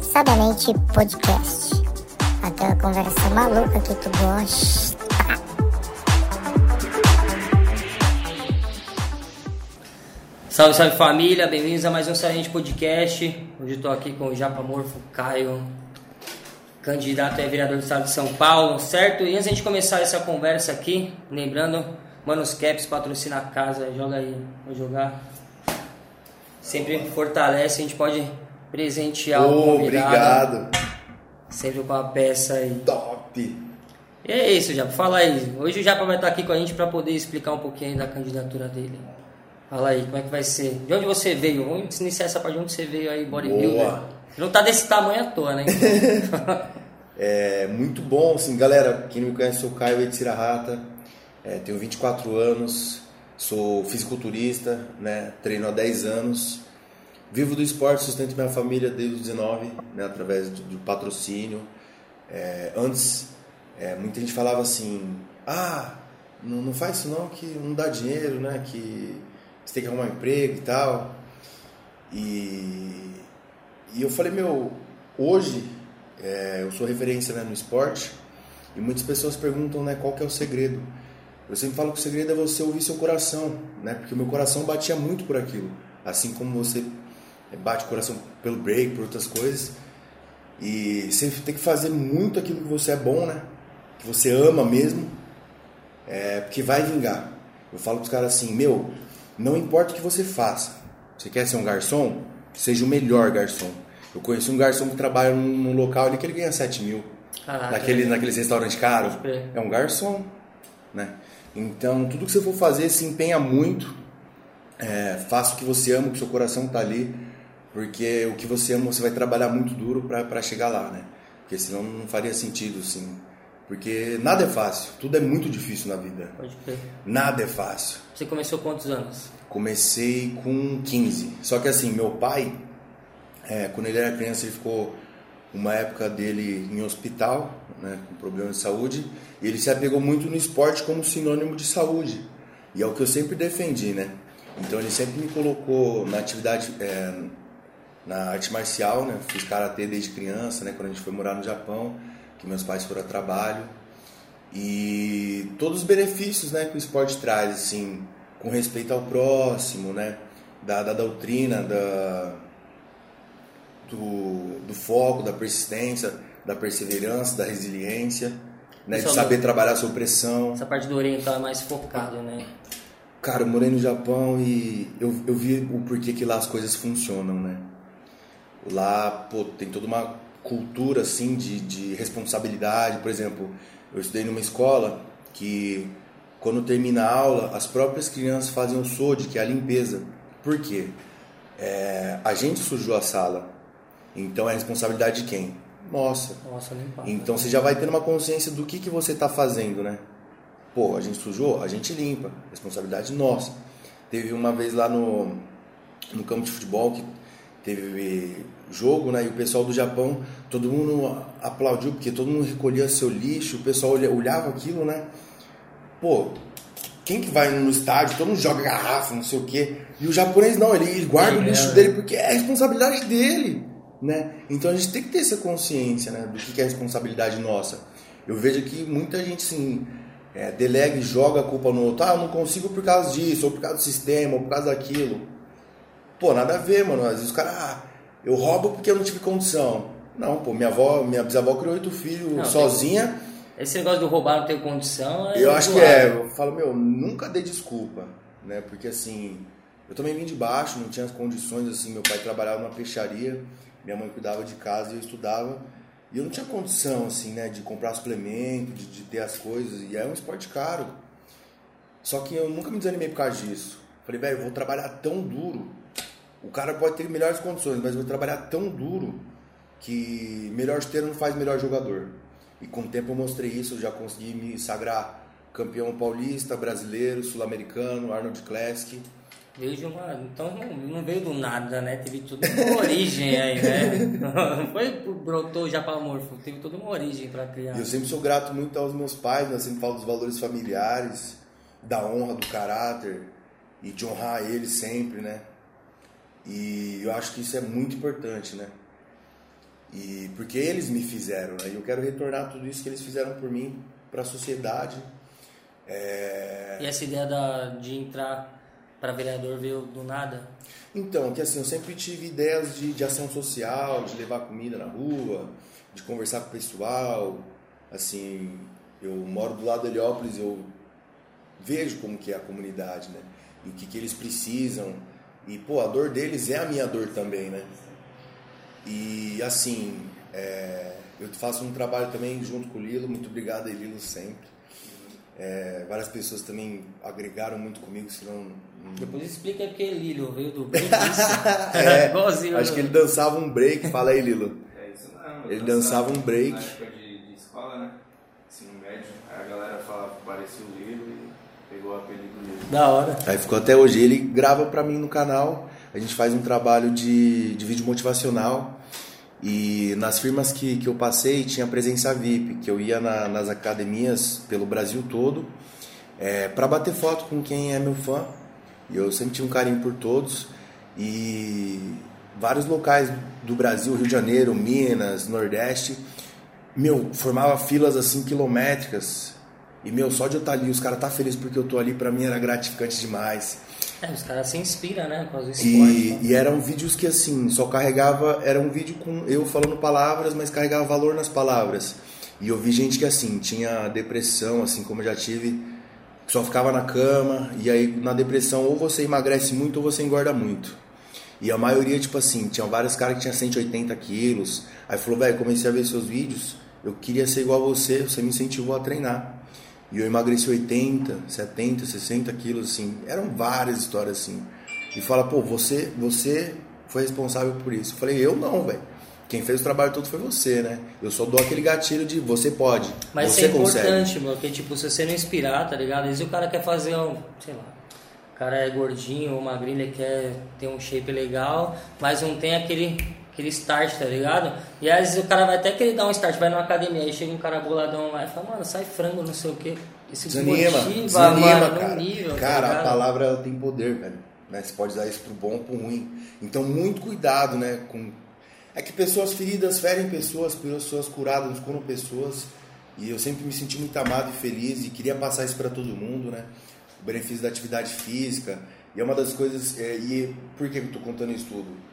Sabiamente Podcast. Aquela conversa maluca que tu gosta. Salve, salve família, bem-vindos a mais um Saliente Podcast. Hoje estou aqui com o Japamorfo Caio, candidato a vereador do estado de São Paulo, certo? E antes de a gente começar essa conversa aqui, lembrando, Manos Caps patrocina a casa, joga aí, vou jogar. Sempre fortalece, a gente pode presentear o Ô, convidado. obrigado. Sempre com a peça aí. Top. E é isso, Japa, fala aí. Hoje o Japa vai estar aqui com a gente para poder explicar um pouquinho da candidatura dele. Fala aí, como é que vai ser? De onde você veio? Vamos iniciar essa parte de onde você veio aí, bodybuilder. Não tá desse tamanho à toa, né? É muito bom, assim, galera. Quem não me conhece, sou o Caio Etzirahata, é, tenho 24 anos, sou fisiculturista, né, treino há 10 anos, vivo do esporte, sustento minha família desde os 19, né, através do, patrocínio. É, antes, é, muita gente falava assim: ah, não, não faz isso não, que não dá dinheiro, né, que você tem que arrumar um emprego e tal. E, e eu falei: meu, hoje é, eu sou referência né, no esporte e muitas pessoas perguntam né, qual que é o segredo. Eu sempre falo que o segredo é você ouvir seu coração, né? Porque o meu coração batia muito por aquilo. Assim como você bate o coração pelo break, por outras coisas. E você tem que fazer muito aquilo que você é bom, né? Que você ama mesmo. É, porque vai vingar. Eu falo pros caras assim, meu, não importa o que você faça. Você quer ser um garçom? Seja o melhor garçom. Eu conheci um garçom que trabalha num, num local ali que ele ganha 7 mil. Caraca. naquele, naqueles restaurantes caros. É um garçom, né? Então, tudo que você for fazer, se empenha muito. É, faça o que você ama, que seu coração tá ali. Porque o que você ama, você vai trabalhar muito duro para chegar lá, né? Porque senão não faria sentido, assim. Porque nada é fácil. Tudo é muito difícil na vida. Pode crer. Nada é fácil. Você começou quantos anos? Comecei com 15. Só que assim, meu pai, é, quando ele era criança, ele ficou uma época dele em hospital, né, com problemas de saúde, e ele se apegou muito no esporte como sinônimo de saúde. E é o que eu sempre defendi, né? Então ele sempre me colocou na atividade, é, na arte marcial, né? Fiz karatê desde criança, né? Quando a gente foi morar no Japão, que meus pais foram a trabalho. E todos os benefícios, né, que o esporte traz, assim, com respeito ao próximo, né? Da, da doutrina, da, do, do foco, da persistência, da perseverança, da resiliência, né? de saber uma- trabalhar sob pressão. Essa parte do oriental é mais focado, né? Cara, eu morei no Japão e eu, eu vi o porquê que lá as coisas funcionam, né? Lá, pô, tem toda uma cultura, assim, de, de responsabilidade. Por exemplo, eu estudei numa escola que, quando termina a aula, as próprias crianças fazem o SOD, que é a limpeza. Por quê? É, a gente sujou a sala, então é responsabilidade de quem? Nossa. Nossa, nem fala. Então você já vai tendo uma consciência do que, que você está fazendo, né? Pô, a gente sujou, a gente limpa, responsabilidade nossa. Teve uma vez lá no, no campo de futebol que teve jogo, né? E o pessoal do Japão, todo mundo aplaudiu porque todo mundo recolhia seu lixo, o pessoal olha- olhava aquilo, né? Pô, quem que vai no estádio, todo mundo joga garrafa, não sei o quê. E o japonês não, ele, guarda o Sim, lixo é, dele porque é a responsabilidade dele, né? Então a gente tem que ter essa consciência, né, do que é responsabilidade nossa. Eu vejo que muita gente assim é, delega e joga a culpa no outro. Ah, eu não consigo por causa disso, ou por causa do sistema, ou por causa daquilo. Pô, nada a ver, mano. Às vezes os caras, ah, eu roubo porque eu não tive condição. Não, pô, minha avó, minha bisavó criou oito filhos Não, sozinha. Esse negócio do roubar não ter condição é. Eu acho que é, eu falo, meu, nunca dei desculpa, né? Porque assim, eu também vim de baixo, não tinha as condições, assim, meu pai trabalhava numa peixaria, minha mãe cuidava de casa e eu estudava. E eu não tinha condição, assim, né, de comprar suplemento, de, de ter as coisas, e é um esporte caro. Só que eu nunca me desanimei por causa disso. Falei, velho, eu vou trabalhar tão duro. O cara pode ter melhores condições, mas eu vou trabalhar tão duro que melhor esteira não faz melhor jogador. E com o tempo eu mostrei isso, eu já consegui me sagrar campeão paulista, brasileiro, sul-americano, Arnold Classic. Veio de uma. Então não, veio do nada, né? Teve tudo uma origem aí, né? Não foi brotou já para morfo, teve toda uma origem para criar. Eu sempre sou grato muito aos meus pais, né? eu sempre falo dos valores familiares, da honra, do caráter e de honrar eles sempre, né? E eu acho que isso é muito importante, né? E porque eles me fizeram, né? E eu quero retornar tudo isso que eles fizeram por mim para a sociedade. É... E essa ideia da, de entrar para vereador veio do nada? Então, que assim, eu sempre tive ideias de, de ação social, de levar comida na rua, de conversar com o pessoal. Assim, eu moro do lado de Heliópolis, eu vejo como que é a comunidade, né? E o que, que eles precisam. E, pô, a dor deles é a minha dor também, né? E, assim, é, eu faço um trabalho também junto com o Lilo. Muito obrigado, Lilo, sempre. É, várias pessoas também agregaram muito comigo, senão... Depois explica porque Lilo veio do break. é, Igualzinho. Acho que ele dançava um break. Fala aí, Lilo. É isso mesmo. Ele dançava um break. Na época de, de escola, né? Ensino médio. Aí a galera falava que parecia o Lilo e pegou o apelido Lilo. Da hora. Aí ficou até hoje. Ele grava pra mim no canal. A gente faz um trabalho de, de vídeo motivacional. E nas firmas que, que eu passei tinha presença VIP, que eu ia na, nas academias pelo Brasil todo é, para bater foto com quem é meu fã. E eu sempre tinha um carinho por todos. E vários locais do Brasil, Rio de Janeiro, Minas, Nordeste, meu, formava filas assim quilométricas. E meu, só de eu estar ali, os caras tá felizes porque eu tô ali, pra mim era gratificante demais. É, os caras se inspiram, né? Com os e, e eram vídeos que assim, só carregava, era um vídeo com eu falando palavras, mas carregava valor nas palavras. E eu vi gente que assim, tinha depressão, assim como eu já tive, só ficava na cama, e aí na depressão ou você emagrece muito ou você engorda muito. E a maioria, tipo assim, tinha vários caras que tinham 180 quilos. Aí falou, velho, comecei a ver seus vídeos, eu queria ser igual a você, você me incentivou a treinar. E eu emagreci 80, 70, 60 quilos, assim. Eram várias histórias assim. E fala, pô, você, você foi responsável por isso. Eu falei, eu não, velho. Quem fez o trabalho todo foi você, né? Eu só dou aquele gatilho de você pode. Mas você isso é importante, mano, porque tipo, se você não inspirar, tá ligado? Às vezes o cara quer fazer um, sei lá, o cara é gordinho ou magrinho, ele quer ter um shape legal, mas não tem aquele aquele start, tá ligado? E às vezes o cara vai até querer dar um start, vai numa academia, aí chega um cara boladão lá e fala, mano, sai frango, não sei o que. Isso desanima, desanima, cara. Nível, tá cara, tá a palavra ela tem poder, velho. Né? Você pode usar isso pro bom ou pro ruim. Então, muito cuidado, né? Com... É que pessoas feridas ferem pessoas, pessoas curadas curam pessoas. E eu sempre me senti muito amado e feliz e queria passar isso para todo mundo, né? O benefício da atividade física. E é uma das coisas. É, e por que eu tô contando isso tudo?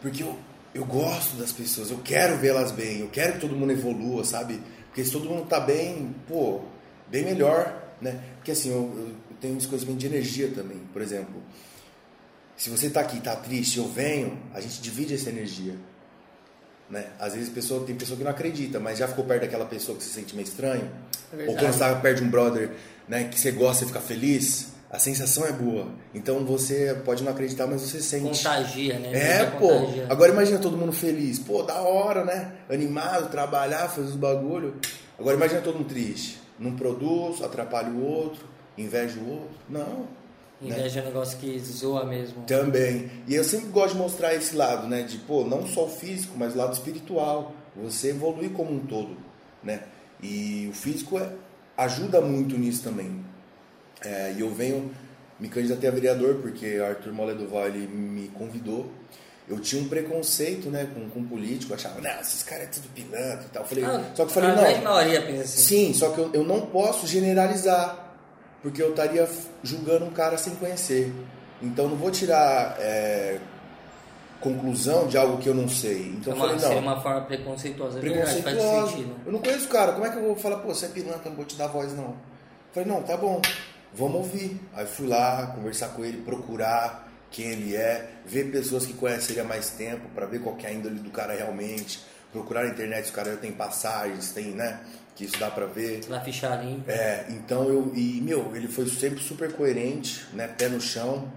Porque eu, eu gosto das pessoas, eu quero vê-las bem, eu quero que todo mundo evolua, sabe? Porque se todo mundo tá bem, pô, bem melhor, né? Porque assim, eu, eu tenho um esconcimento de energia também. Por exemplo, se você tá aqui e tá triste, eu venho, a gente divide essa energia. Né? Às vezes pessoa, tem pessoa que não acredita, mas já ficou perto daquela pessoa que se sente meio estranho? É Ou quando você tá perto de um brother né, que você gosta e fica feliz? A sensação é boa. Então você pode não acreditar, mas você sente. Contagia, né? É, pô. Contagia. Agora imagina todo mundo feliz. Pô, da hora, né? Animado, trabalhar, fazer os bagulho. Agora imagina todo mundo triste. Não produz, atrapalha o outro, inveja o outro. Não. Né? Inveja né? é um negócio que zoa mesmo. Também. E eu sempre gosto de mostrar esse lado, né? De, pô, não só o físico, mas o lado espiritual. Você evoluir como um todo, né? E o físico é, ajuda muito nisso também. É, e eu venho, me candidatei a vereador porque Arthur Moledoval ele me convidou. Eu tinha um preconceito né, com, com político, achava, não, esses caras é tudo pilantra e tal. Eu falei, ah, só que eu falei, não. A maioria pensa assim. Sim, só que eu, eu não posso generalizar, porque eu estaria julgando um cara sem conhecer. Então não vou tirar é, conclusão de algo que eu não sei. Então uma, eu falei, não. uma forma preconceituosa, é preconceituosa. Verdade, faz sentido. Eu não conheço o cara, como é que eu vou falar, pô, você é pilantra, não vou te dar voz não. Eu falei, não, tá bom vamos ouvir. Aí fui lá conversar com ele, procurar quem ele é, ver pessoas que conhecem ele há mais tempo para ver qual é a índole do cara realmente. Procurar na internet se o cara já tem passagens, tem, né? Que isso dá pra ver. Na ficha limpa. É, então eu. E, meu, ele foi sempre super coerente, né? Pé no chão.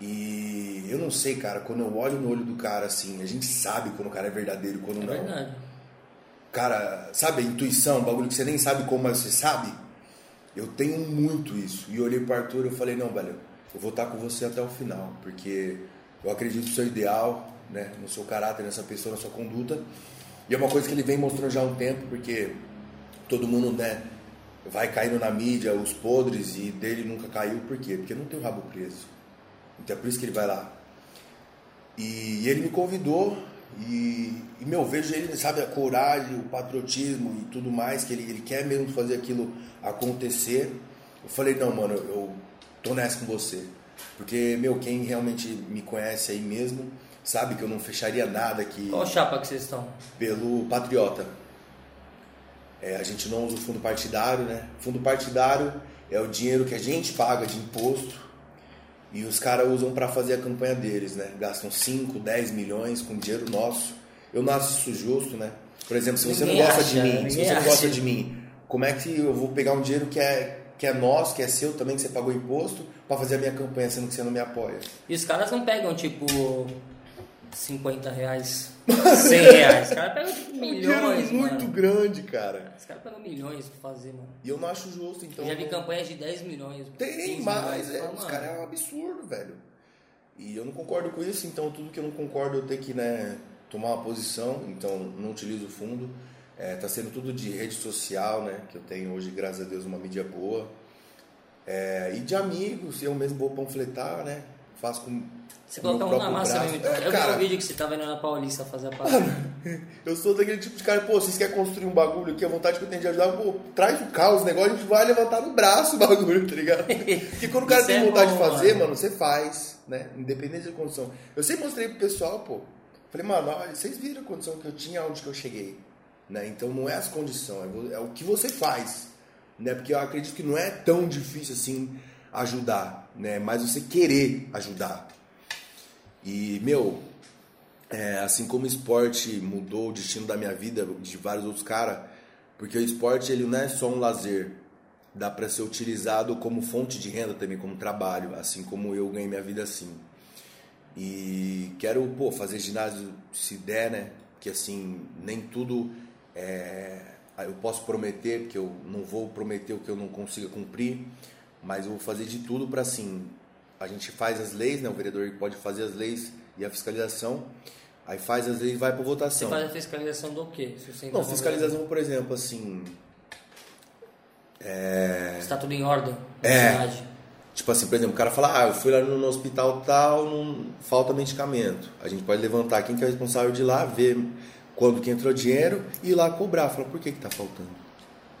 E eu não sei, cara, quando eu olho no olho do cara assim, a gente sabe quando o cara é verdadeiro e quando é não. Verdade. Cara, sabe a intuição, bagulho que você nem sabe como, mas você sabe? Eu tenho muito isso. E olhei para Arthur e falei, não, velho, eu vou estar com você até o final, porque eu acredito no seu ideal, né, no seu caráter, nessa pessoa, na sua conduta. E é uma coisa que ele vem mostrando já há um tempo, porque todo mundo, né, vai caindo na mídia, os podres, e dele nunca caiu, por quê? Porque não tem o rabo preso. Então é por isso que ele vai lá. E ele me convidou e, e meu, vejo ele, sabe, a coragem, o patriotismo e tudo mais, que ele, ele quer mesmo fazer aquilo acontecer. Eu falei, não, mano, eu, eu tô nessa com você. Porque, meu, quem realmente me conhece aí mesmo, sabe que eu não fecharia nada aqui. Qual chapa que vocês estão? Pelo Patriota. É, a gente não usa o fundo partidário, né? Fundo partidário é o dinheiro que a gente paga de imposto e os caras usam para fazer a campanha deles, né? Gastam 5, 10 milhões com dinheiro nosso. Eu não acho isso justo, né? Por exemplo, se você Ninguém não gosta acha, de mim, se você não gosta de mim, como é que eu vou pegar um dinheiro que é, que é nosso, que é seu também, que você pagou imposto, para fazer a minha campanha, sendo que você não me apoia? E os caras não pegam tipo 50 reais, 100 reais. Os caras pegam tipo É um dinheiro milhões, muito mano. grande, cara. Os caras pegam milhões pra fazer, mano. E eu não acho justo, então. Eu já vi campanhas de 10 milhões. Tem, 15 mas milhões. é, os caras é um absurdo, velho. E eu não concordo com isso, então tudo que eu não concordo eu tenho que né, tomar uma posição, então não utilizo o fundo. É, tá sendo tudo de rede social, né? Que eu tenho hoje, graças a Deus, uma mídia boa. É, e de amigos, eu mesmo vou panfletar, né? Faço com. Você coloca mão na massa braço. mesmo. É, eu vi cara, um vídeo que você tava indo na Paulista fazer a parada. eu sou daquele tipo de cara, pô, vocês querem construir um bagulho aqui, a vontade que eu tenho de ajudar, pô, traz o caos, o negócio, a gente vai levantar no braço o bagulho, tá ligado? Porque quando o cara tem é vontade bom, de fazer, mano. mano, você faz, né? Independente da condição. Eu sempre mostrei pro pessoal, pô. Falei, mano, vocês viram a condição que eu tinha, onde que eu cheguei. Né? Então não é as condições, é é o que você faz. Né? Porque eu acredito que não é tão difícil assim ajudar, né? Mas você querer ajudar. E, meu, é, assim como o esporte mudou o destino da minha vida, de vários outros caras, porque o esporte ele não é só um lazer, dá para ser utilizado como fonte de renda também, como trabalho, assim como eu ganhei minha vida assim. E quero, pô, fazer ginásio se der, né? Porque assim, nem tudo é, eu posso prometer, porque eu não vou prometer o que eu não consiga cumprir, mas eu vou fazer de tudo para assim, a gente faz as leis, né? O vereador pode fazer as leis e a fiscalização, aí faz as leis e vai para Você votação. faz a fiscalização do quê? Você Não, fiscalização, por exemplo, assim, governo, Está tudo em ordem na É. cidade. Tipo assim, por exemplo, o cara fala, ah, eu fui lá no, hospital tal, não falta medicamento. A gente pode levantar quem que é o responsável de lá, ver quando que entrou dinheiro e ir lá cobrar. Falar, por que que tá faltando?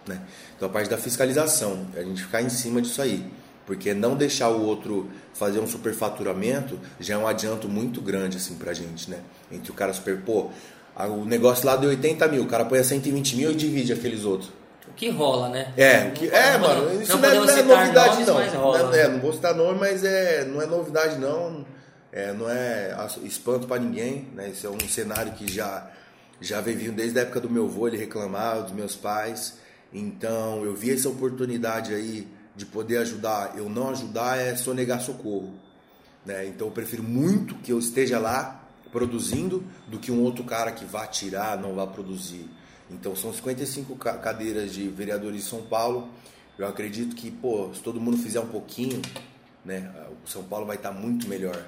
Né? Então a parte da fiscalização, a gente ficar em cima disso aí. Porque não deixar o outro fazer um superfaturamento já é um adianto muito grande assim pra gente, né? Entre o cara super, pô, o negócio lá deu 80 mil, o cara põe a 120 mil e divide aqueles outros. O que rola, né? É, que, é, Não mano, isso não é, não é citar novidade nomes, não. rola. Não é, é, não vou citar nome, mas é, não é novidade não. É, não é espanto pra ninguém, né? Isso é um cenário que já já vem vindo desde a época do meu avô, ele reclamava dos meus pais. Então, eu vi essa oportunidade aí de poder ajudar. Eu não ajudar é sonegar socorro, né? Então, eu prefiro muito que eu esteja lá produzindo do que um outro cara que vá tirar, não vá produzir. Então são 55 ca- cadeiras de vereadores de São Paulo. Eu acredito que, pô, se todo mundo fizer um pouquinho, né, o São Paulo vai estar muito melhor.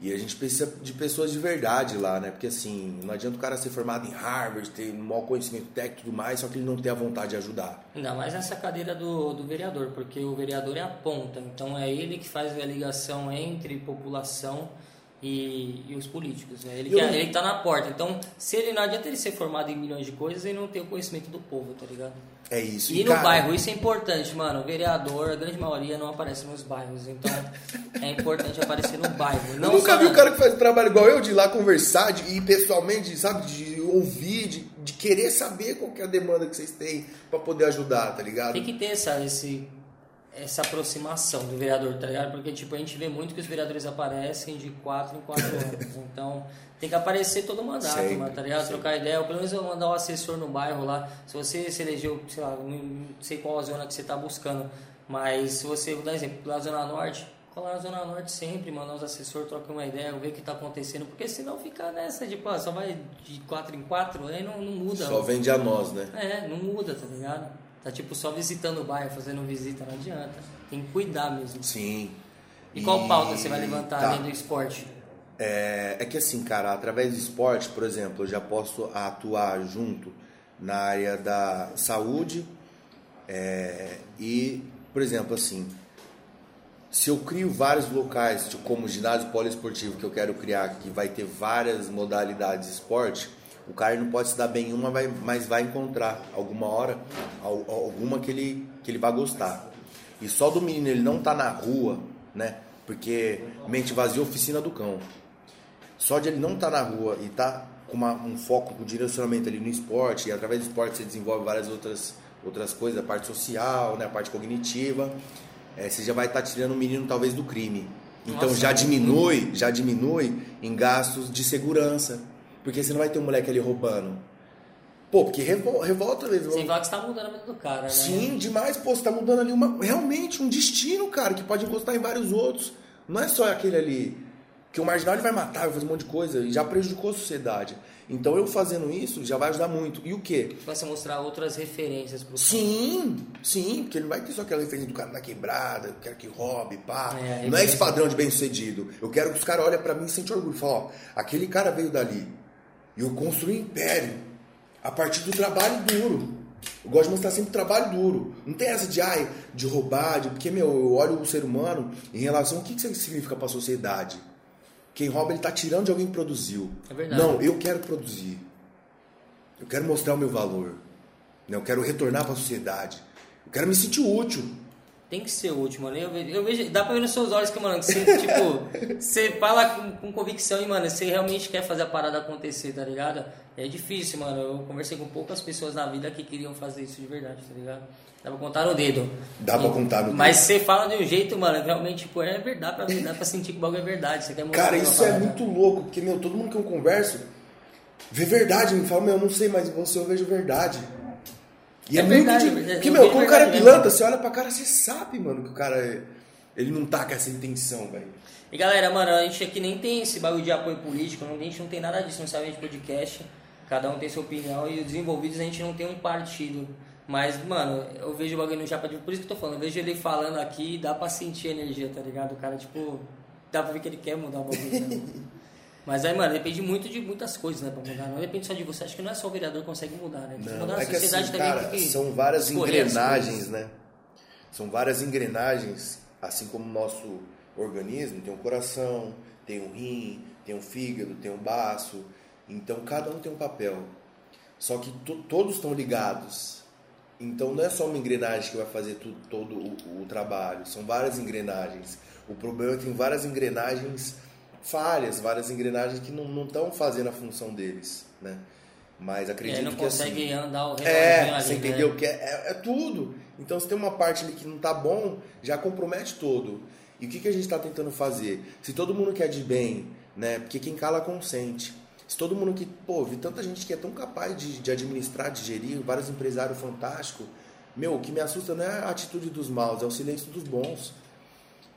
E a gente precisa de pessoas de verdade lá, né? Porque assim, não adianta o cara ser formado em Harvard, ter um maior conhecimento técnico e tudo mais, só que ele não tem a vontade de ajudar. Ainda mais nessa cadeira do, do vereador, porque o vereador é a ponta, então é ele que faz a ligação entre população e, e os políticos. Né? Ele, que, não- ele tá na porta, então se ele não adianta ele ser formado em milhões de coisas e não ter o conhecimento do povo, tá ligado? É isso. E no cara, bairro, isso é importante, mano. O vereador, a grande maioria não aparece nos bairros, então é importante aparecer no bairro. Eu Não nunca só vi na- um cara que faz trabalho igual eu, de ir lá conversar, de ir pessoalmente, sabe, de ouvir, de, de querer saber qual que é a demanda que vocês têm pra poder ajudar, tá ligado? Tem que ter essa, esse, essa aproximação do vereador, tá ligado? Porque, tipo, a gente vê muito que os vereadores aparecem de 4 em 4 anos. Então, tem que aparecer todo mandato, Sempre, mano, tá ligado? Trocar ideia. Ou pelo menos eu mandar o assessor no bairro lá. Se você se elegeu, sei lá, não sei qual a zona que você tá buscando, mas se você, vou dar um exemplo, lá na Zona Norte, cola na Zona Norte sempre, mandar os assessores, trocar uma ideia, ver o que tá acontecendo. Porque senão fica nessa, tipo, ah, só vai de 4 em 4, aí não, não muda. Só vende a nós, né? É, não muda, tá ligado? Tá tipo só visitando o bairro, fazendo visita, não adianta. Tem que cuidar mesmo. Sim. E qual pauta você vai levantar tá. além do esporte? É, é que assim, cara, através do esporte, por exemplo, eu já posso atuar junto na área da saúde é, e, por exemplo, assim, Se eu crio vários locais, tipo, como o ginásio poliesportivo que eu quero criar, que vai ter várias modalidades de esporte, o cara não pode se dar bem em uma, mas vai encontrar alguma hora al- alguma que ele, que ele vai gostar. E só do menino ele não tá na rua, né? Porque mente vazia, oficina do cão. Só de ele não estar na rua e estar com uma- um foco, um direcionamento ali no esporte, e através do esporte você desenvolve várias outras, outras coisas, a parte social, né, a parte cognitiva, é, você já vai estar tirando o menino talvez do crime. Então Nossa, já diminui, já diminui em gastos de segurança. Porque você não vai ter um moleque ali roubando. Pô, porque revol- revolta mesmo. Sem falar que você tá mudando a vida do cara, né? Sim, demais, pô, você tá mudando ali uma, realmente um destino, cara, que pode encostar em vários outros. Não é só aquele ali. Que o marginal ele vai matar, vai fazer um monte de coisa e já prejudicou a sociedade. Então eu fazendo isso já vai ajudar muito. E o quê? Vai você mostrar outras referências pro Sim, sim, porque ele não vai ter só aquela referência do cara da quebrada, eu quero que roube, pá. É, não é esse padrão de bem sucedido. Eu quero que os caras olhem pra mim e sentem orgulho. Falam, ó, aquele cara veio dali. E eu construí um império a partir do trabalho duro. Eu gosto de mostrar sempre trabalho duro. Não tem essa de, ai, de roubar, de, porque, meu, eu olho o ser humano em relação ao que que isso significa pra sociedade. Quem rouba, ele tá tirando de alguém que produziu. É verdade. Não, eu quero produzir. Eu quero mostrar o meu valor. né? Eu quero retornar para a sociedade. Eu quero me sentir útil. Tem que ser o último, né? Eu vejo, eu vejo- dá pra ver nos seus olhos que, mano, que você, tipo, você fala com, com convicção e, mano, você realmente quer fazer a parada acontecer, tá ligado? É difícil, mano. Eu conversei com poucas pessoas na vida que queriam fazer isso de verdade, tá ligado? Dá pra contar no dedo. Dá pra E- contar no dedo. Mas você fala de um jeito, mano, realmente, tipo, é verdade pra mim, dá pra sentir que o bagulho é verdade. Você quer mostrar Cara, isso é muito louco, porque, meu, todo mundo que eu converso vê verdade, me fala, meu, eu não sei, mas você eu vejo verdade. E é, É verdade, de... é- Porque, eu meu, quando o cara é pilantra, você olha pra cara, você sabe, mano, que o cara, é- ele não tá com essa intenção, velho. E galera, mano, a gente aqui nem tem esse bagulho de apoio político, a gente não tem nada disso, não sabe de podcast. Cada um tem sua opinião e os desenvolvidos a gente não tem um partido. Mas, mano, eu vejo o bagulho no Japa de. Por isso que eu tô falando, eu vejo ele falando aqui dá pra sentir a energia, tá ligado? O cara, tipo, dá pra ver que ele quer mudar o bagulho. né? Mas aí, mano, depende muito de muitas coisas, né, pra mudar. Não depende só de você. Acho que não é só o vereador que consegue mudar, né? Mudar Não, a é que sociedade assim, também. cara, que são várias engrenagens, né? São várias engrenagens, assim como o nosso organismo tem um coração, tem um rim, tem um fígado, tem um baço. Então cada um tem um papel. Só que to- todos estão ligados. Então não é só uma engrenagem que vai fazer tu- todo o, o trabalho, são várias engrenagens. O problema é que tem várias engrenagens falhas, várias engrenagens que não estão fazendo a função deles, né? Mas acredito não que assim, consegue andar o é, ali, você né? entendeu? Que é, é- é tudo. Então, se tem uma parte ali que não tá bom, já compromete todo. E o que, que a gente está tentando fazer? Se todo mundo quer de bem, né? Porque quem cala consente. Se todo mundo que, pô, vi tanta gente que é tão capaz de, de administrar, de gerir, vários empresários fantásticos. Meu, o que me assusta não é a atitude dos maus, é o silêncio dos bons.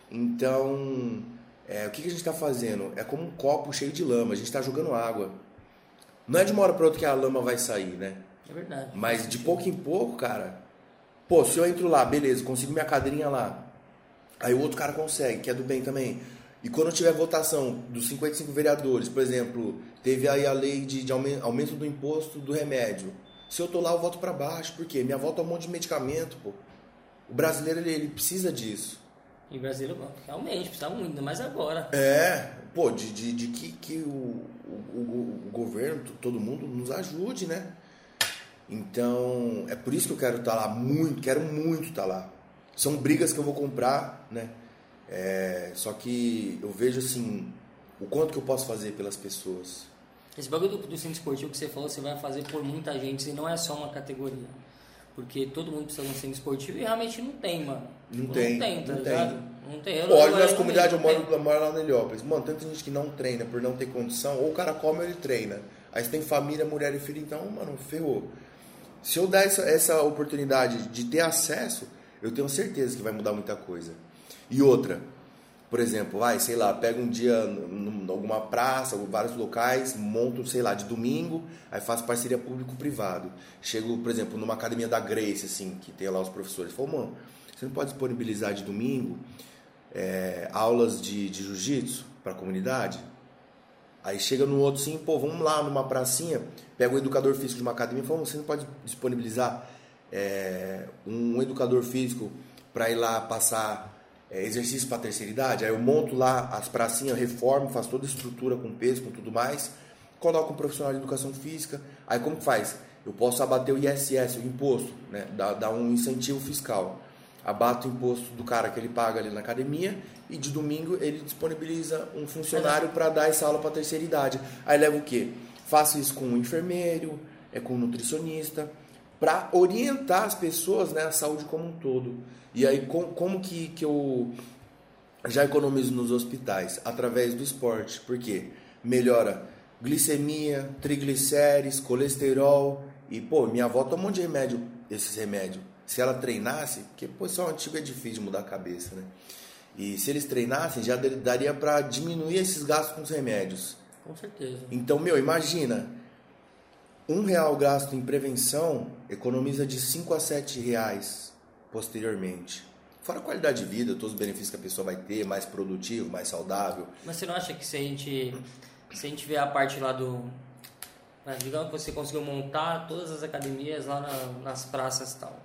Então, é, o que, que a gente está fazendo? É como um copo cheio de lama, a gente está jogando água. Não é de uma hora para outra que a lama vai sair, né? É verdade. Mas de pouco em pouco, cara. Pô, se eu entro lá, beleza, consigo minha cadeirinha lá. Aí o outro cara consegue, que é do bem também. E quando tiver votação dos 55 vereadores, por exemplo, teve aí a lei de, de aumen- aumento do imposto do remédio. Se eu tô lá, eu voto pra baixo. Por quê? Minha volta é um monte de medicamento, pô. O brasileiro, ele, ele precisa disso. E o brasileiro, realmente, precisa muito, ainda mais agora. É, pô, de, de, de que, que o, o, o- governo, todo mundo nos ajude, né? Então, é por isso que eu quero estar lá muito, quero muito estar lá. São brigas que eu vou comprar, né? É, só que eu vejo assim, o quanto que eu posso fazer pelas pessoas. Esse bagulho do, do centro esportivo que você falou, você vai fazer por muita gente, e não é só uma categoria. Porque todo mundo precisa de um centro esportivo e realmente não tem, mano. Não Tipo, tem, Não tem, tá não ligado? tem. Não tem. Eu, Pô, olha eu- comunidades, eu moro, eu moro lá na Heliópolis. Mano, tanta gente que não treina por não ter condição, ou o cara come ou ele treina. Aí você tem família, mulher e filho, então, mano, ferrou. Se eu dar essa, essa oportunidade de ter acesso, eu tenho certeza que vai mudar muita coisa. E outra, por exemplo, vai, sei lá, pega um dia em alguma praça, vários locais, monto, sei lá, de domingo, aí faço parceria público-privado. Chego, por exemplo, numa academia da Grace, assim, que tem lá os professores. Falo, mano, você não pode disponibilizar de domingo é, aulas de, de jiu-jitsu para a comunidade? Aí chega no outro sim, pô, vamos lá numa pracinha, pega o educador físico de uma academia e fala, você não pode disponibilizar é, um educador físico para ir lá passar é, exercício para terceira idade, aí eu monto lá as pracinhas, reformo, faço toda a estrutura com peso, com tudo mais, coloco um profissional de educação física, aí como que faz? Eu posso abater o ISS, o imposto, né? Dá, dá um incentivo fiscal. Abato o imposto do cara que ele paga ali na academia e de domingo ele disponibiliza um funcionário para dar essa aula para terceira idade. Aí leva o quê? Faço isso com um enfermeiro, é com um nutricionista, para orientar as pessoas, né, a saúde como um todo. E aí com, como que, que eu já economizo nos hospitais? Através do esporte. Por quê? Melhora glicemia, triglicérides, colesterol. E, pô, minha avó toma um monte de remédio, esses remédios. Se ela treinasse, porque, pô, isso é um antigo é difícil de mudar a cabeça, né? E se eles treinassem, já daria para diminuir esses gastos com os remédios. Com certeza. Então, meu, imagina, um real gasto em prevenção economiza de 5 a 7 reais posteriormente. Fora a qualidade de vida, todos os benefícios que a pessoa vai ter, mais produtivo, mais saudável. Mas você não acha que se a gente, se a gente vê a parte lá do... né, Digamos que você conseguiu montar todas as academias lá na- nas praças e tal.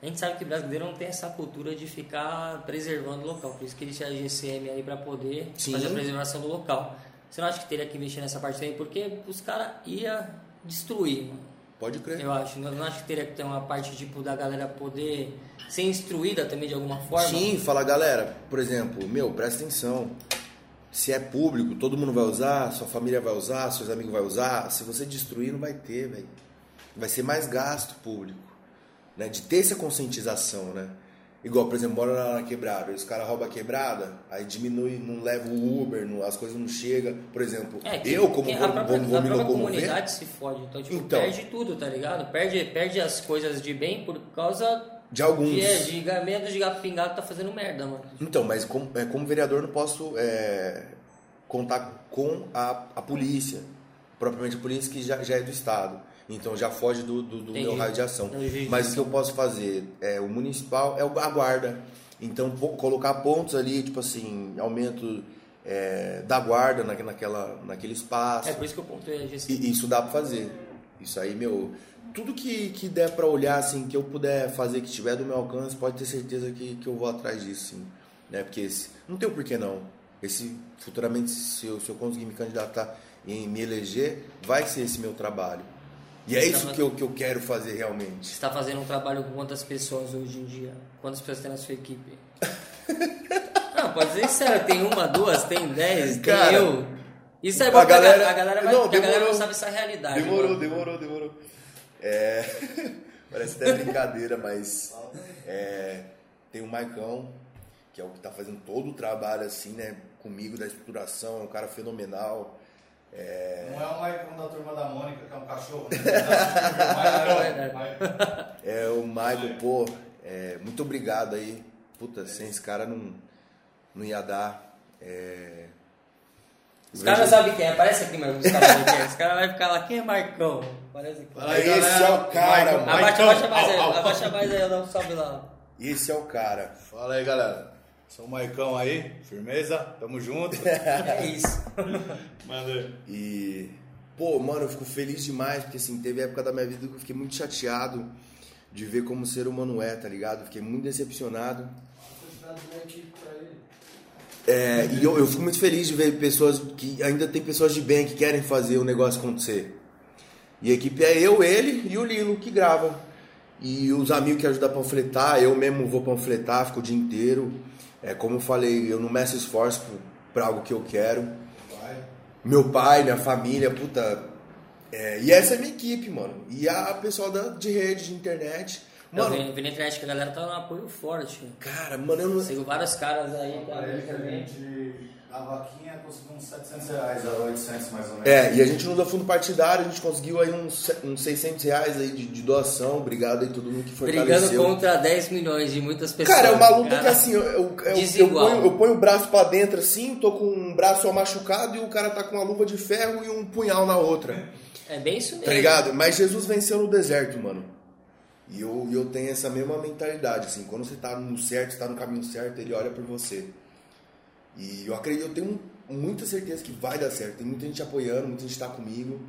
A gente sabe que o brasileiro não tem essa cultura de ficar preservando o local. Por isso que existe a GCM aí para poder Sim. fazer a preservação do local. Você não acha que teria que mexer nessa parte também? Porque os caras iam destruir, mano. Pode crer. Eu acho. Não, não acho que teria que ter uma parte tipo da galera poder ser instruída também de alguma forma. Sim, fala galera, por exemplo, meu, presta atenção. Se é público, todo mundo vai usar, sua família vai usar, seus amigos vai usar. Se você destruir, não vai ter, velho. Vai ser mais gasto público, né? De ter essa conscientização, né? Igual, por exemplo, bora lá na quebrada, os caras roubam a quebrada, aí diminui, não leva o Uber, não- as coisas não chegam. Por exemplo, É, que- eu, como que vou, própria, vou, a própria comunidade se fode. Então, tipo, Então. perde tudo, tá ligado? Perde, perde as coisas de bem por causa de alguns. de, é, de medo de gato pingado tá fazendo merda, mano. Então, mas como, é, como vereador não posso é, contar com a, a polícia, propriamente a polícia que já, já é do Estado. Então já foge do, do, do meu raio de ação. Entendi. Mas o que eu posso fazer? É, o municipal é a guarda. Então colocar pontos ali, tipo assim, aumento é, da guarda na, naquela, naquele espaço. É por isso que eu pontuei a GC. E isso dá pra fazer. Isso aí, meu. Tudo que, que der pra olhar, assim, que eu puder fazer, que tiver do meu alcance, pode ter certeza que, que eu vou atrás disso, sim. Né? Porque esse, não tem o porquê não. Esse, futuramente, se eu, se eu conseguir me candidatar e me eleger, vai ser esse meu trabalho. E é isso que eu, que eu quero fazer realmente. Você tá fazendo um trabalho com quantas pessoas hoje em dia? Quantas pessoas tem na sua equipe? não, pode ser sério, tem uma, duas, tem dez, tem Cara, eu. Isso é bom a galera- a galera vai, não, porque a galera demorou. não sabe essa realidade. Demorou, mano. demorou, demorou. É, parece até brincadeira, mas é, tem o Maicão, que é o que tá fazendo todo o trabalho assim, né? Comigo da estruturação, é um cara fenomenal. Não é o Maicon da turma da Mônica, que é um cachorro. né? Maicon. É o Michael, pô, é, muito obrigado aí. Puta, sem esse cara não, não ia dar. É, Os caras não sabem quem é, aparece aqui, mas os caras não sabem quem é. Os caras vão ficar lá, quem é Marcão? Parece aqui. Esse galera. é o cara, Maicon, mano. Abaixa, Maicon. abaixa mais aí, abaixa mais aí, eu dou um salve lá. esse é o cara. Fala aí, galera. Sou o Maicão aí, firmeza? Tamo junto. É isso. Manda aí. E, pô, mano, eu fico feliz demais, porque assim, teve época da minha vida que eu fiquei muito chateado de ver como o ser humano é, tá ligado? Fiquei muito decepcionado. É, e eu, eu fico muito feliz de ver pessoas que ainda tem pessoas de bem que querem fazer o negócio acontecer. E a equipe é eu, ele e o Lilo que grava. E os amigos que ajudam a panfletar, eu mesmo vou panfletar, fico o dia inteiro. É, como eu falei, eu não meço esforço para algo que eu quero. Vai. Meu pai, minha família, puta. É, e essa é a minha equipe, mano. E a pessoal da, de rede, de internet. Eu Mano, vi, vi na internet que a galera tá no apoio forte. cara, mano, eu não. Sigo vários caras aí. Que a vaquinha conseguiu uns 700 reais, a 800 mais ou menos. É, e a gente não dá fundo partidário, a gente conseguiu aí uns, uns 600 reais aí de, de doação. Obrigado aí todo mundo que Brigando fortaleceu. contra 10 milhões de muitas pessoas. Cara, é uma luta cara. que assim, eu, eu, eu, ponho, eu ponho o braço pra dentro assim, tô com um braço só machucado e o cara tá com uma luva de ferro e um punhal na outra. É bem isso mesmo. Tá ligado? Mas Jesus venceu no deserto, mano. E eu, e eu tenho essa mesma mentalidade, assim, quando você tá no certo, você tá no caminho certo, ele olha por você. E eu acredito, eu tenho muita certeza que vai dar certo. Tem muita gente apoiando, muita gente tá comigo.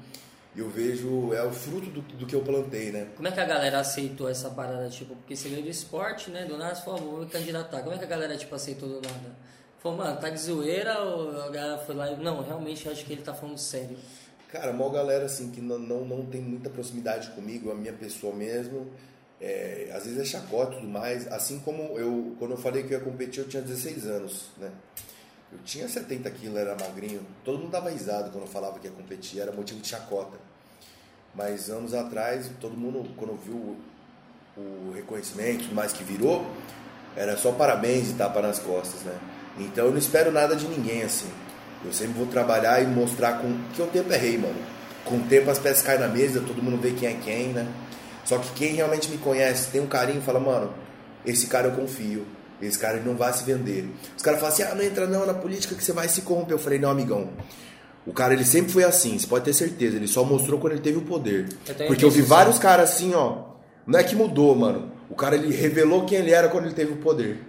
E eu vejo, é o fruto do, do que eu plantei, né? Como é que a galera aceitou essa parada, tipo, porque você veio do esporte, né? Do nada você falou, vou me candidatar. Como é que a galera, tipo, aceitou do nada? Falou, mano, tá de zoeira ou a galera foi lá e. Não, realmente eu acho que ele tá falando sério. Cara, uma galera assim que não, não, não tem muita proximidade comigo, a minha pessoa mesmo. É, às vezes é chacota e tudo mais. Assim como eu, quando eu falei que eu ia competir, eu tinha 16 anos, né? Eu tinha 70 quilos, era magrinho. Todo mundo dava risada quando eu falava que ia competir, era motivo de chacota. Mas anos atrás, todo mundo, quando viu o, reconhecimento, mais que virou, era só parabéns e tapa nas costas, né? Então eu não espero nada de ninguém assim. Eu sempre vou trabalhar e mostrar com que o tempo é rei, mano. Com o tempo as peças caem na mesa, todo mundo vê quem é quem, né? Só que quem realmente me conhece, tem um carinho, fala, mano, esse cara eu confio. Esse cara ele não vai se vender. Os caras falam assim: ah, não entra não na política que você vai se corromper. Eu falei: não, amigão. O cara ele sempre foi assim, você pode ter certeza. Ele só mostrou quando ele teve o poder. Eu Porque eu vi vários caras assim, ó. Não é que mudou, mano. O cara ele revelou quem ele era quando ele teve o poder.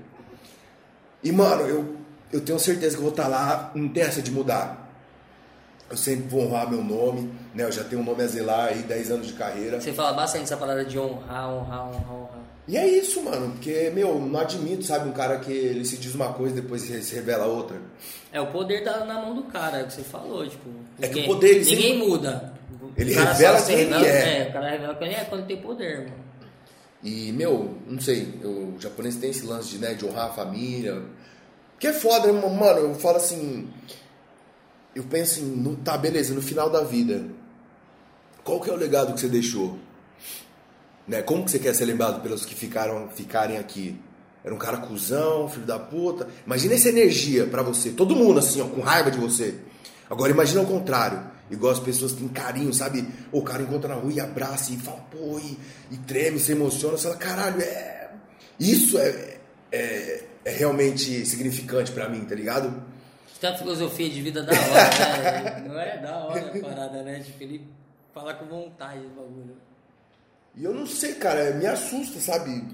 E, mano, eu, eu tenho certeza que eu vou estar lá, não tem essa de mudar. Eu sempre vou honrar meu nome, né? Eu já tenho um nome a zelar aí, 10 anos de carreira. Você fala bastante essa parada de honrar, honrar, honrar, honrar. E é isso, mano, porque, meu, não admito, sabe, um cara que ele se diz uma coisa e depois se revela outra. É, o poder tá na mão do cara, é o que você falou, tipo. É que o ninguém- poder, ele Ninguém sempre- muda. Ele revela quem ele revela- é. o cara revela quem ele é quando tem poder, mano. E, meu, não sei, o japonês tem esse lance de, né, de honrar a família. Que é foda, né, mano, eu falo assim. Eu penso assim, no, tá, beleza, no final da vida, qual que é o legado que você deixou? Né? Como que você quer ser lembrado pelos que ficaram, ficarem aqui? Era um cara cuzão, filho da puta. Imagina essa energia pra você, todo mundo assim, ó, com raiva de você. Agora imagina o contrário. Igual as pessoas têm carinho, sabe? O cara encontra na rua e abraça e fala, pô, e, e treme, se emociona. Você fala, caralho, é. Isso é, é, é realmente significante pra mim, tá ligado? Uma filosofia de vida da hora, né? Não é da hora a parada, né? Tipo, ele fala com vontade do bagulho. E eu não sei, cara, me assusta, sabe?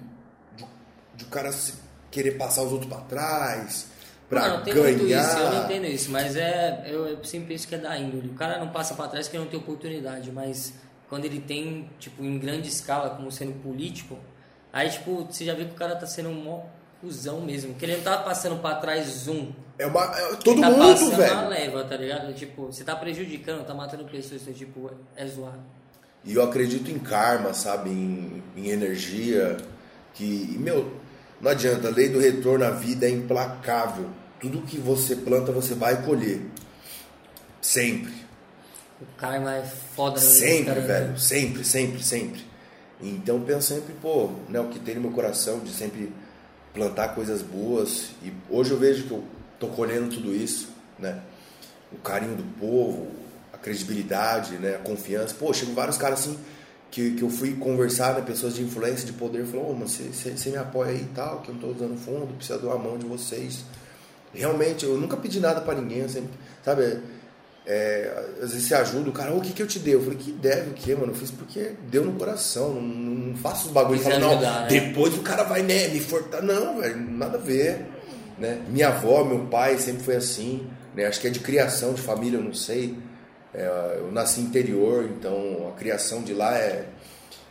De, o cara querer passar os outros pra trás, pra Mano, tem ganhar. muito isso, eu não entendo isso, mas é. Eu, eu sempre penso que é da índole. O cara não passa pra trás porque não tem oportunidade, mas quando ele tem, tipo, em grande escala, como sendo político, aí, tipo, você já vê que o cara tá sendo um mó cuzão mesmo. Que ele não tá passando pra trás um. É uma, é todo ele tá mundo, velho. leva, tá ligado? Tipo, você tá prejudicando, tá matando pessoas, então, tipo, é zoado. E eu acredito em karma, sabe? Em, em energia. Que, meu, não adianta. A lei do retorno à vida é implacável. Tudo que você planta, você vai colher. Sempre. O karma é foda? Sempre, velho. Sempre, sempre, sempre. Então eu penso sempre, pô, né, o que tem no meu coração de sempre plantar coisas boas. E hoje eu vejo que eu tô colhendo tudo isso, né? O carinho do povo, credibilidade, né? A confiança. Pô, chegam vários caras assim que, que eu fui conversar, né? Pessoas de influência, de poder, falou, ô, mano, você, me apoia aí e tal, que eu não tô usando fundo, precisa doar a mão de vocês. Realmente, eu nunca pedi nada pra ninguém, eu sempre, sabe? É, às vezes você ajuda o cara, "Ô, o que que eu te dei? Eu falei, que deve o quê, mano? Eu fiz porque deu no coração, não, não faço os bagulho Quis falo, não, ajudar, né? depois o cara vai, né, me fortar. Não, velho, nada a ver. Né? Minha avó, meu pai sempre foi assim, né? Acho que é de criação, de família, eu não sei. É, eu nasci interior, então a criação de lá é,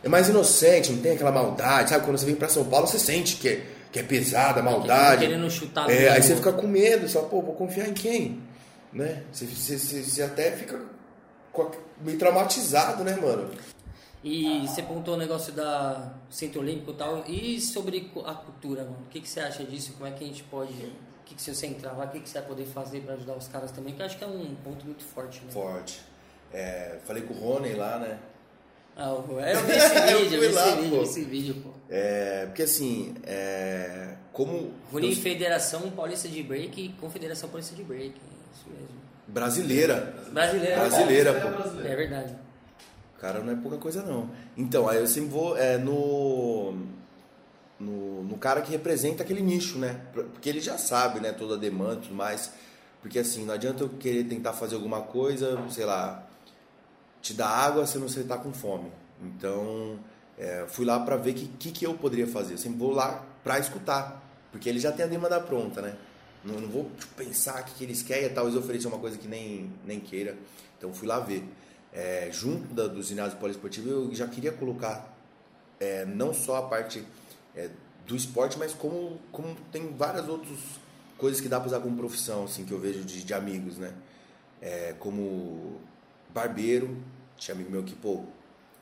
é mais inocente, não tem aquela maldade, sabe? Quando você vem pra São Paulo, você sente que é, que é pesada, a maldade. Querendo chutar É, aí você fica com medo, só, pô, vou confiar em quem? Né? Você, você, você- você até fica meio traumatizado, né, mano? E você apontou o negócio da Centro Olímpico e tal. E sobre a cultura, mano? O que, que você acha disso? Como é que a gente pode. O que, que se você entrar lá, o que, que você vai poder fazer pra ajudar os caras também? Que eu acho que é um ponto muito forte, né? Forte. É, falei com o Rony lá, né? Ah, eu eu vi esse vídeo, eu vi lá, esse vídeo, esse vídeo, pô. É, porque assim, é, como Rune eu- Federação Paulista de Break e Confederação Paulista de Break. Isso mesmo. brasileira, Brasileira. brasileira, pô. É verdade. Cara não é pouca coisa não. Então, aí eu sempre vou é, no, no no cara que representa aquele nicho, né? Porque ele já sabe, né, toda a demanda e tudo mais. Porque assim, não adianta eu querer tentar fazer alguma coisa, sei lá, te dar água se você tá com fome. Então, é, fui lá para ver o que, que, que eu poderia fazer. Eu sempre vou lá para escutar, porque ele já tem a demanda pronta, né? Não, não vou tipo, pensar o que, que eles querem e talvez oferecer uma coisa que nem, nem queira. Então, fui lá ver. é, junto da, do ginásio poliesportivo, eu já queria colocar é, não só a parte é, do esporte, mas como, como tem várias outras coisas que dá para usar como profissão, assim, que eu vejo de, de amigos, né? É, como barbeiro, tinha amigo meu que, pô,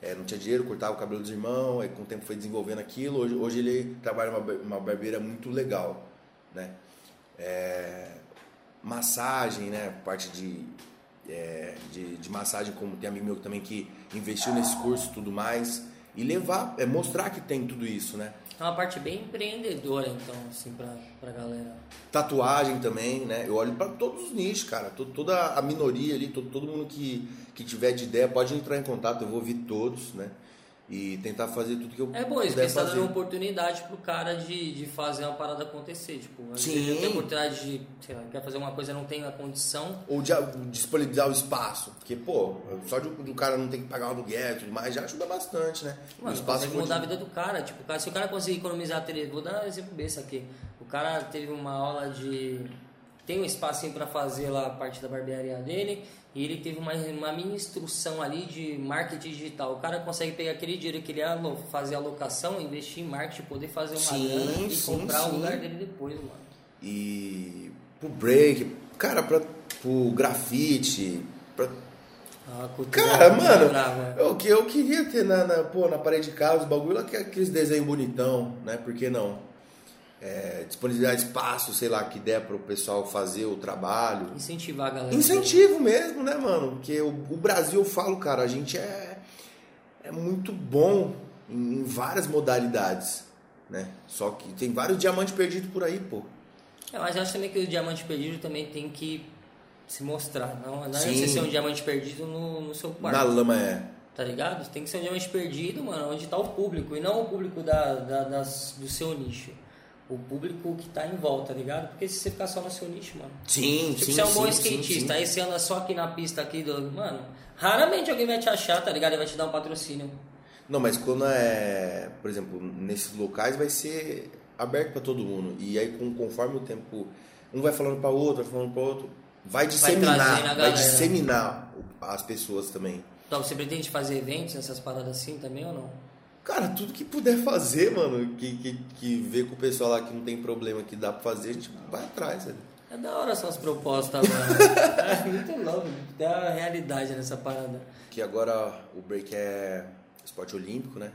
é, não tinha dinheiro, cortava o cabelo dos irmãos, aí com o tempo foi desenvolvendo aquilo. Hoje, hoje ele trabalha uma, uma barbeira muito legal, né? É, massagem, né? Parte de, é, de, de, massagem, como tem amigo meu também que investiu nesse curso e tudo mais. E levar, é, mostrar que tem tudo isso, né? É uma parte bem empreendedora, então, assim, pra, pra galera. Tatuagem também, né? Eu olho para todos os nichos, cara. Toda a minoria ali, todo, todo mundo que, que tiver de ideia pode entrar em contato, eu vou ouvir todos, né? E tentar fazer tudo que eu É bom isso, porque você tá dando uma oportunidade pro cara de, de fazer uma parada acontecer. Tipo, às Sim. vezes tem oportunidade de, sei lá, quer fazer uma coisa não tem a condição. Ou de disponibilizar o espaço. Porque, pô, só de, do cara não tem que pagar o aluguel e tudo mais, já ajuda bastante, né? Mano, o espaço consegue mudar de... a vida do cara. Tipo, se o cara conseguir economizar, vou dar um exemplo besta aqui. O cara teve uma aula de tem um espacinho para fazer lá a parte da barbearia dele e ele teve uma, uma mini instrução ali de marketing digital. O cara consegue pegar aquele dinheiro que ele ia fazer alocação, investir em marketing, poder fazer uma sim, grana e sim, comprar sim. o lugar dele depois, mano. E pro break, cara, pra, pro grafite, pra... Ah, cara, mano, eu, eu queria ter na, na, pô, na parede de casa os bagulho, aqueles desenhos bonitão, né? Por que não? É, disponibilizar espaço, sei lá, que der para o pessoal fazer o trabalho. Incentivar a galera. Incentivo mesmo, né, mano? Porque o, o Brasil, eu falo, cara, a gente é, é muito bom em, em, várias modalidades, né? Só que tem vários diamantes perdidos por aí, pô. É, mas eu acho também que o diamante perdido também tem que se mostrar. Não, não é você ser um diamante perdido no, no seu quarto. Na lama é. Tá ligado? Tem que ser um diamante perdido, mano, onde tá o público. E não o público da, da das, do seu nicho o público que tá em volta, tá ligado? Porque se você ficar só no seu nicho, mano. Sim, tipo, sim. Você é um sim, bom skatista, aí você anda só aqui na pista aqui do. Mano, raramente alguém vai te achar, tá ligado? Ele vai te dar um patrocínio. Não, mas quando é. Por exemplo, nesses locais vai ser aberto para todo mundo. E aí, conforme o tempo. Um vai falando para outro, vai falando para outro. Vai disseminar. Vai, vai disseminar as pessoas também. Então, você pretende fazer eventos, essas paradas assim também ou não? Cara, tudo que puder fazer, mano, que, que, que vê com o pessoal lá que não tem problema, que dá pra fazer, a gente vai atrás, velho. É da hora suas propostas, mano. é muito louco, a realidade nessa parada. Que agora o break é esporte olímpico, né?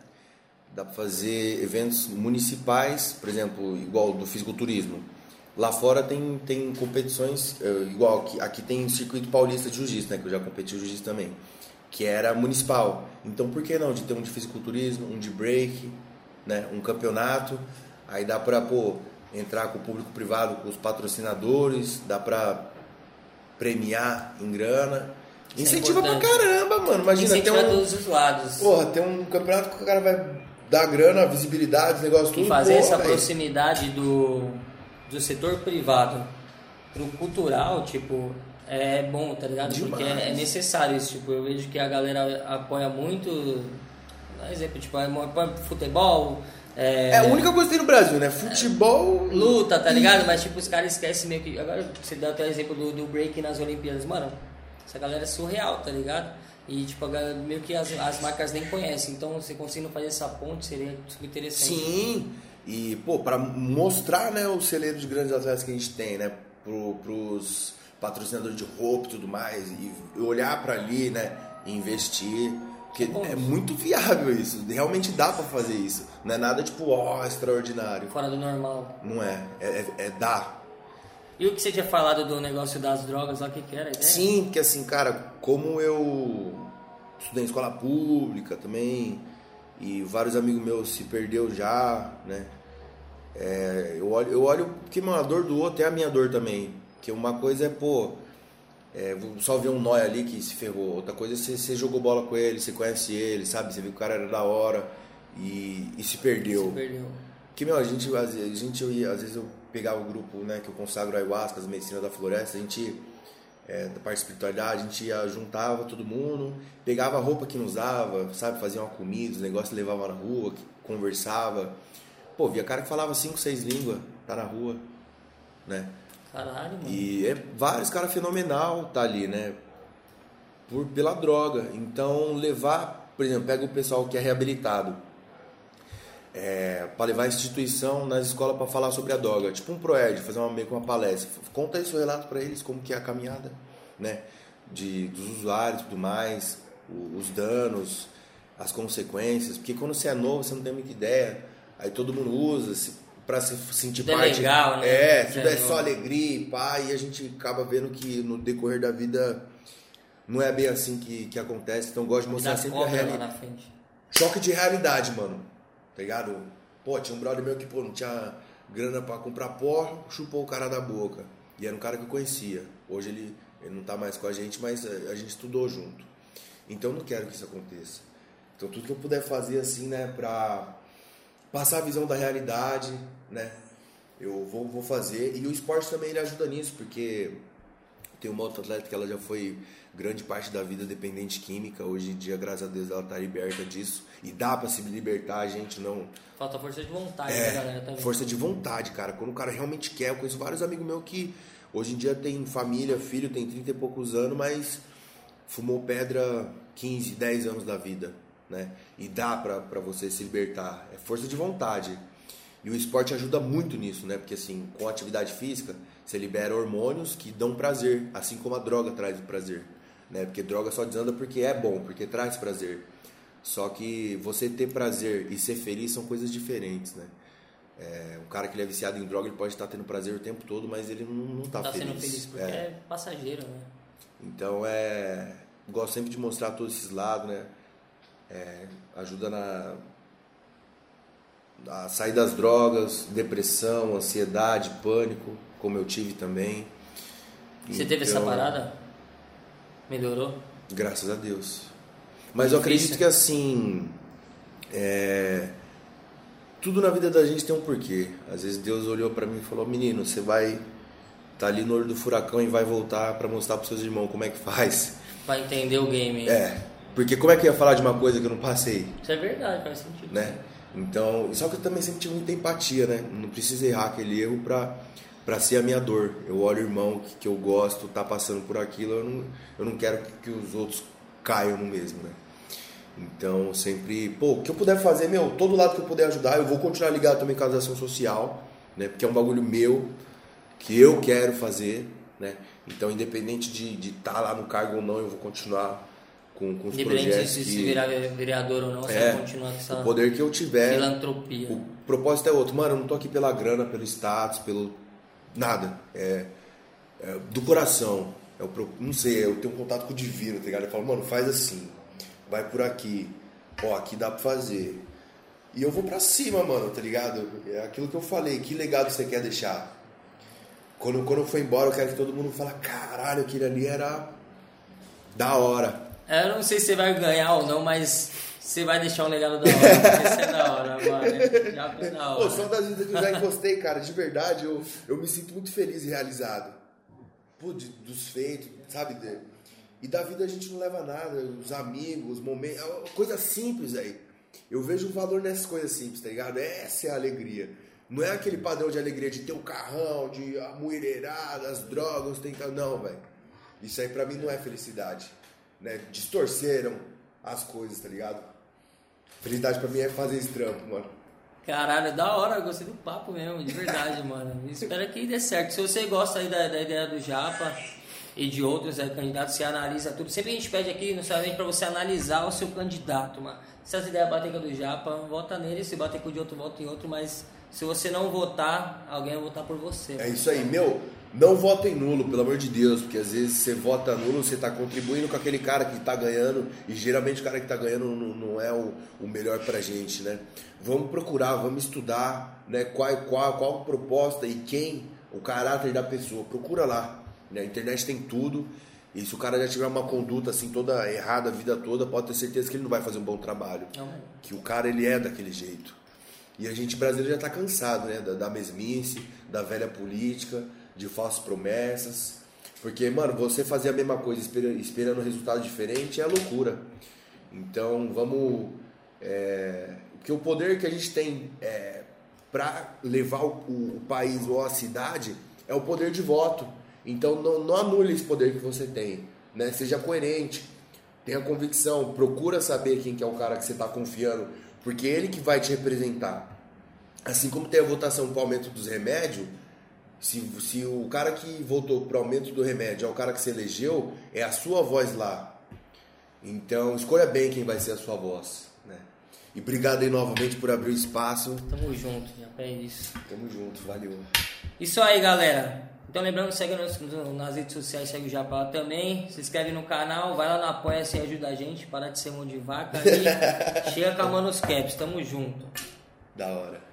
Dá pra fazer eventos municipais, por exemplo, igual do fisiculturismo. Lá fora tem, tem competições, eh, igual aqui, aqui tem circuito paulista de jiu-jitsu, né? Que eu já competi jiu-jitsu também que era municipal. Então, por que não de ter um de fisiculturismo, um de break, né, um campeonato? Aí dá para pô, entrar com o público privado, com os patrocinadores, dá para premiar em grana. Isso é Incentiva é pra caramba, mano. Imagina Incentiva ter um, todos os lados. Porra, tem um campeonato que o cara vai dar grana, visibilidade, negócio tudo. E fazer porra, essa véio. proximidade do, do setor privado pro cultural, tipo, é bom, tá ligado? Demais. Porque é, necessário isso. Tipo, eu vejo que a galera apoia muito. Por exemplo, tipo, apoia futebol. É... é, a única coisa que tem no Brasil, né? Futebol. É, luta, tá ligado? Mas tipo, os caras esquecem meio que. Agora você dá até o exemplo do, do break nas Olimpíadas. Mano, essa galera é surreal, tá ligado? E tipo, meio que as, as marcas nem conhecem. Então você conseguindo fazer essa ponte seria super interessante. Sim. E, pô, pra mostrar né, o celeiro de grandes atletas que a gente tem, né? Pro, pros patrocinador de roupa e tudo mais, e olhar para ali, né, e investir. Porque é muito viável isso, realmente dá para fazer isso. Não é nada tipo, ó, oh, extraordinário. Fora do normal. Não é, é, é, é dá. E o que você tinha falado do negócio das drogas lá, o que, que era? Sim, porque assim, cara, como eu estudei em escola pública também, e vários amigos meus se perdeu já, né? É, eu olho, eu olho que mano, a dor do outro é a minha dor também. Que uma coisa é, pô, é, só ver um nóia ali que se ferrou. Outra coisa é você, você jogou bola com ele, você conhece ele, sabe? Você viu que o cara era da hora e, e se perdeu. Se perdeu. Que, meu, a gente, a gente eu ia, às vezes eu pegava o grupo, né, que eu consagro ayahuasca, as medicinas da floresta, a gente, é, da parte de espiritualidade, a gente ia, juntava todo mundo, pegava a roupa que não usava, sabe? Fazia uma comida, os negócios levava na rua, conversava. Pô, via cara que falava cinco, seis línguas, tá na rua, né? Caralho, mano. E é vários caras fenomenal tá ali, né? por, pela droga. Então, levar, por exemplo, pega o pessoal que é reabilitado, é, para levar a instituição nas escolas para falar sobre a droga, tipo um proed, fazer uma, meio que uma palestra. Conta esse relato para eles, como que é a caminhada, né? De, dos usuários tudo mais, os danos, as consequências, porque quando você é novo, você não tem muita ideia, aí todo mundo usa se, para se sentir Tudo é parte. legal, né? É, tudo é é só alegria e pá, e a gente acaba vendo que no decorrer da vida não é bem assim que, que acontece, então eu gosto de mostrar sempre a realidade. Choque de realidade, mano. Tá ligado? Pô, tinha um brother meu que, pô, não tinha grana pra comprar pó, chupou o cara da boca. E era um cara que eu conhecia. Hoje ele, ele não tá mais com a gente, mas a, a gente estudou junto. Então eu não quero que isso aconteça. Então tudo que eu puder fazer assim, né, pra passar a visão da realidade, né, eu vou, vou fazer. E o esporte também ele ajuda nisso, porque tem uma outra atleta que ela já foi grande parte da vida dependente química. Hoje em dia, graças a Deus, ela tá liberta disso. E dá pra se libertar, a gente não. Falta força de vontade É, da galera também. força de vontade, cara. Quando o cara realmente quer, eu conheço vários amigos meus que hoje em dia tem família, filho, tem 30 e poucos anos, mas fumou pedra 15, 10 anos da vida, né? E dá pra, pra você se libertar. É força de vontade. E o esporte ajuda muito nisso, né? Porque assim, com a atividade física, você libera hormônios que dão prazer, assim como a droga traz o prazer, né? Porque droga só desanda porque é bom, porque traz prazer. Só que você ter prazer e ser feliz são coisas diferentes, né? É, um cara que ele é viciado em droga, ele pode estar tendo prazer o tempo todo, mas ele não, não tá, Tá feliz. sendo feliz porque É. é, passageiro, né? Então é. Gosto sempre de mostrar todos esses lados, né? É, ajuda na. a sair das drogas, depressão, ansiedade, pânico, como eu tive também. Você teve essa Então, parada? Melhorou? Graças a Deus. Mas eu acredito que assim. é, Tudo na vida da gente tem um porquê. Às vezes Deus olhou pra mim e falou: Menino, você vai tá ali no olho do furacão e vai voltar pra mostrar pros seus irmãos como é que faz. Pra entender o game. É. Porque como é que eu ia falar de uma coisa que eu não passei? Isso é verdade, faz sentido. né? Então, só que eu também sempre tive muita empatia, né? Não preciso errar aquele erro pra, pra ser a minha dor. Eu olho o irmão que, que eu gosto, tá passando por aquilo, eu não, eu não quero que, que os outros caiam no mesmo, né? Então, sempre, pô, o que eu puder fazer, meu, todo lado que eu puder ajudar, eu vou continuar ligado também com a ação social, né? Porque é um bagulho meu, que eu quero fazer, né? Então, independente de estar tá lá no cargo ou não, eu vou continuar com, com os Independente de projetos se que... se virar vereador ou não, você É, vai continuar com essa o poder que eu tiver, filantropia. o propósito é outro. Mano, eu não tô aqui pela grana, pelo status, pelo. Nada. É, é do coração. É o, não sei, eu tenho um contato com o divino, tá ligado? Eu falo, mano, faz assim. Vai por aqui. Ó, aqui dá pra fazer. E eu vou pra cima, mano, tá ligado? É aquilo que eu falei. Que legado você quer deixar? Quando, quando eu for embora, eu quero que todo mundo fale, caralho, aquele ali era da hora. Eu não sei se você vai ganhar ou não, mas você vai deixar um legado da hora. Isso é da hora, mano. Já foi da Pô, hora. só das vezes que eu já encostei, cara, de verdade, eu, eu me sinto muito feliz e realizado. Pô, de- dos feitos, sabe? De- e da vida a gente não leva nada, os amigos, os momentos, é coisa simples aí. Eu vejo o valor nessas coisas simples, tá ligado? Essa é a alegria. Não é aquele padrão de alegria de ter o carrão, de a mulherada, as drogas, tem Não, velho. Isso aí pra mim não é felicidade. Né? Distorceram as coisas, tá ligado? Felicidade pra mim é fazer esse trampo, mano. Caralho, é da hora, eu gostei do papo mesmo, de verdade, mano. Espero que dê certo. Se você gosta aí da, da ideia do Japa e de outros aí, candidatos, você analisa tudo. Sempre a gente pede aqui, no Sabe, pra você analisar o seu candidato, mano. Se as ideias batem com a do Japa, vota nele. Se bater com o de outro, vota em outro. Mas se você não votar, alguém vai votar por você. É isso aí, meu. Não votem nulo, pelo amor de Deus, porque às vezes você vota nulo, você tá contribuindo com aquele cara que tá ganhando, e geralmente o cara que tá ganhando não, não é o, o melhor pra gente, né? Vamos procurar, vamos estudar, né? Qual, qual, qual a proposta e quem, o caráter da pessoa. Procura lá. Né? A internet tem tudo. E se o cara já tiver uma conduta assim toda errada a vida toda, pode ter certeza que ele não vai fazer um bom trabalho. Não. Que o cara ele é daquele jeito. E a gente brasileiro já está cansado, né? Da, da mesmice, da velha política, de falsas promessas. Porque, mano, você fazer a mesma coisa espera- esperando um resultado diferente é loucura. Então, vamos. É, o poder que a gente tem é, para levar o, o- o país ou a cidade é o poder de voto. Então, não, não anule esse poder que você tem. Né? Seja coerente. tenha convicção, procura saber quem que é o cara que você está confiando, porque é ele que vai te representar. Assim como tem a votação para o aumento dos remédios, se, se o cara que votou para o aumento do remédio é o cara que se elegeu, é a sua voz lá. Então escolha bem quem vai ser a sua voz. Né? E obrigado aí novamente por abrir o espaço. Tamo junto, já é isso. Tamo junto, valeu. Isso aí, galera. Então lembrando, segue nos, nas redes sociais, segue o Japão também. Se inscreve no canal, vai lá no Apoia-se e ajuda a gente. Para de ser mão de vaca e chega com a mão nos caps. Tamo junto. Da hora.